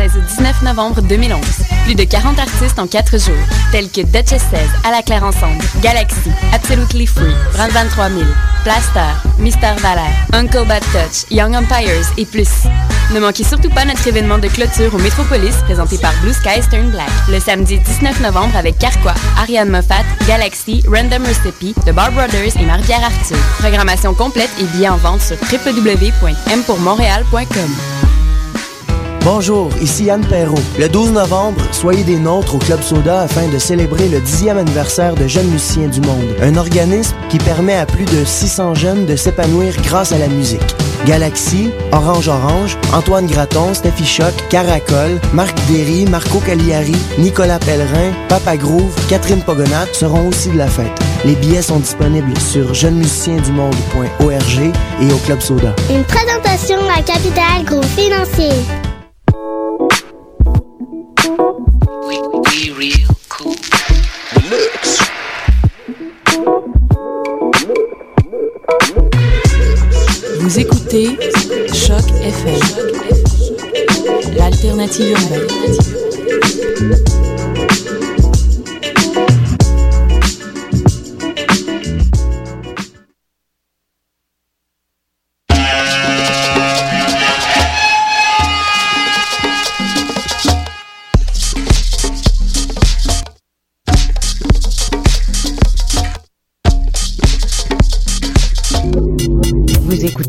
16 au 19 novembre 2011. Plus de 40 artistes en 4 jours, tels que Duchess 16, À la Claire Ensemble, Galaxy, Absolutely Free, Brand 23000, Plaster, Mister Valère, Uncle Bad Touch, Young Empires et plus. Ne manquez surtout pas notre événement de clôture au Métropolis présenté par Blue Sky Stern Black le samedi 19 novembre avec Carquois, Ariane Moffat, Galaxy, Random Recipe, The Bar Brothers et Marie-Pierre Arthur. Programmation complète et bien en vente sur www.mpourmontréal.com. Bonjour, ici Yann Perrault. Le 12 novembre, soyez des nôtres au Club Soda afin de célébrer le 10e anniversaire de Jeunes Musiciens du Monde, un organisme qui permet à plus de 600 jeunes de s'épanouir grâce à la musique. Galaxy, Orange Orange, Antoine Graton, Steffi Choc, Caracol, Marc Derry, Marco Cagliari, Nicolas Pellerin, Papa Groove, Catherine Pogonat seront aussi de la fête. Les billets sont disponibles sur jeunesmusiciensdumonde.org et au Club Soda. Une présentation à Capital Groupe Financier. Vous écoutez Choc FM, l'alternative urbaine.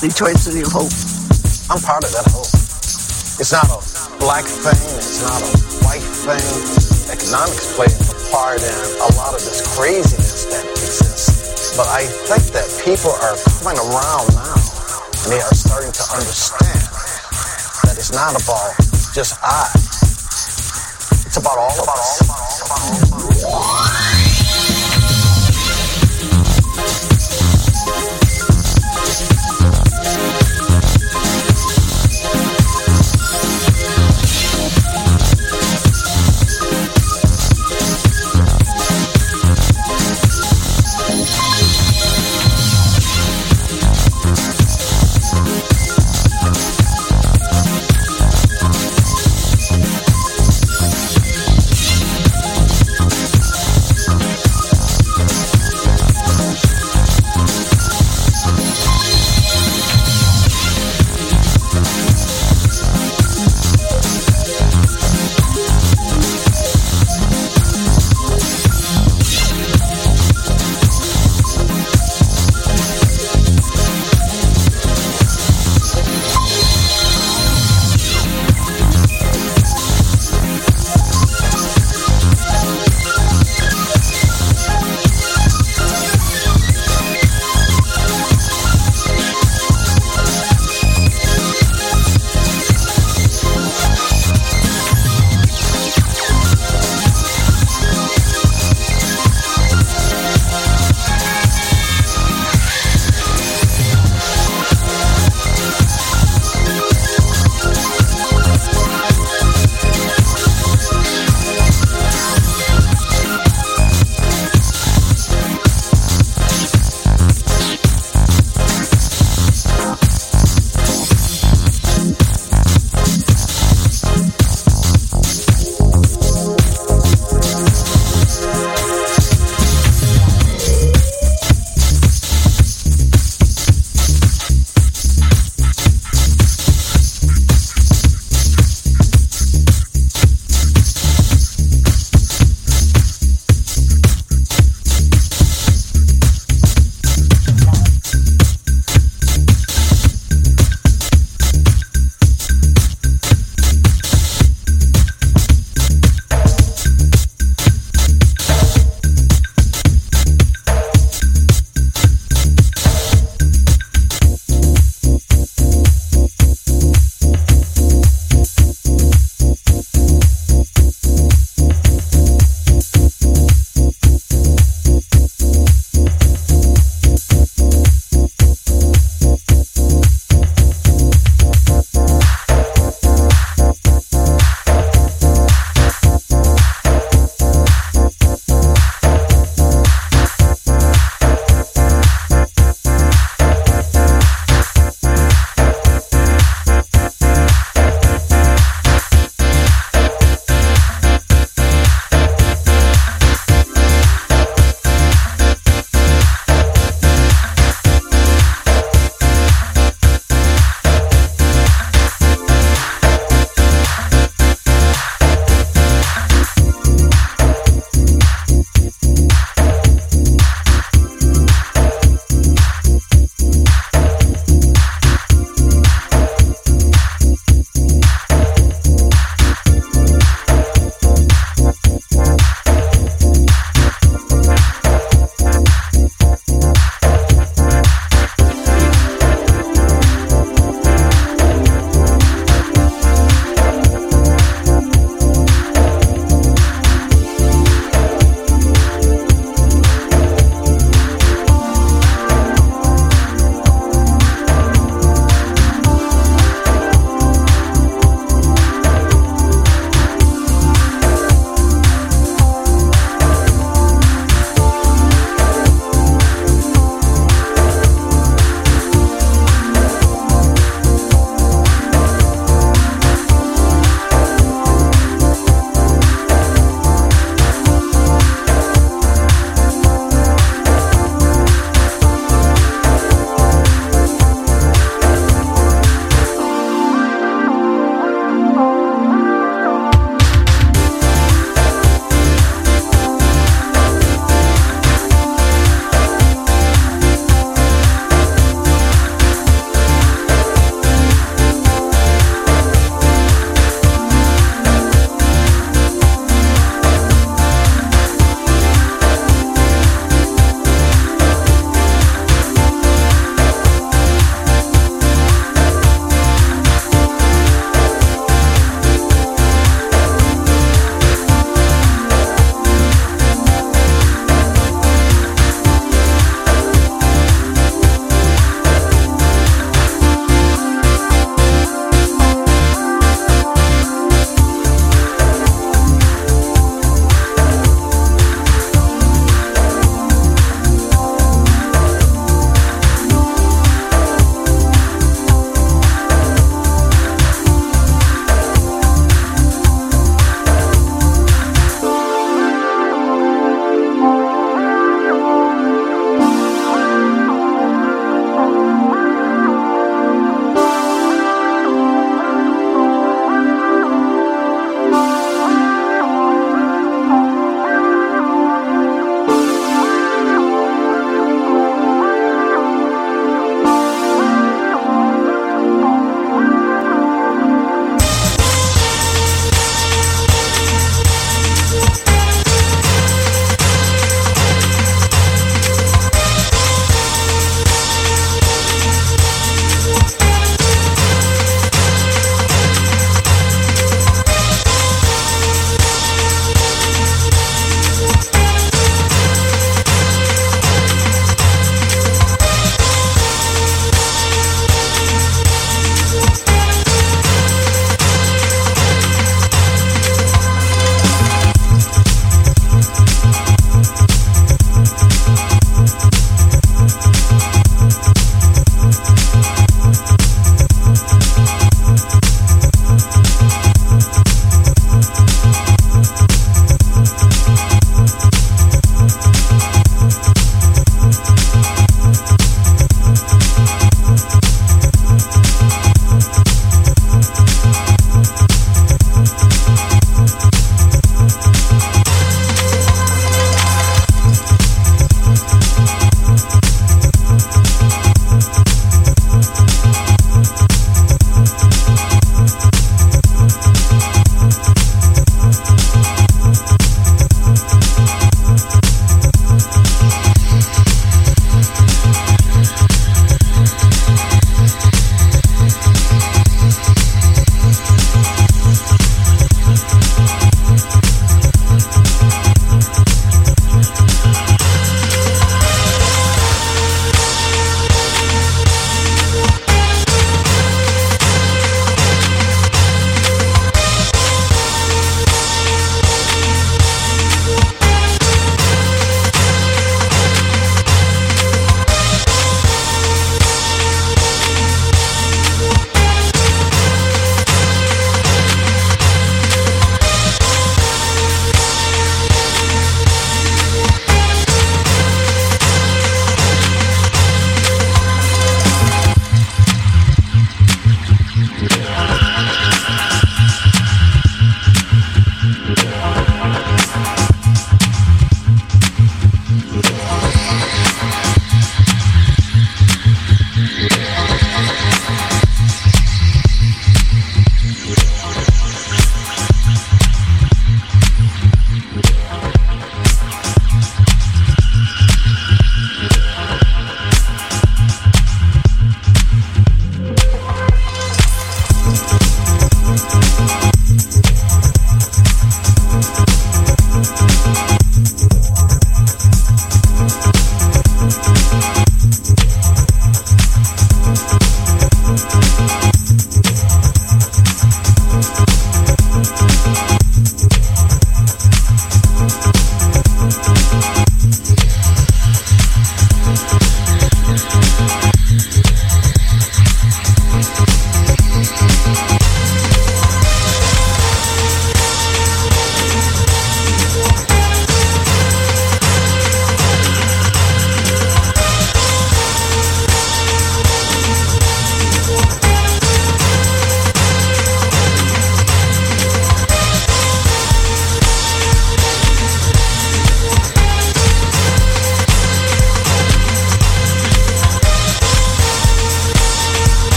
Detroit City of Hope. I'm part of that hope. It's not a black thing. It's not a white thing. Economics play a part in a lot of this craziness that exists. But I think that people are coming around now and they are starting to understand that it's not about just I. It's about all of us.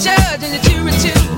judge and the jury too.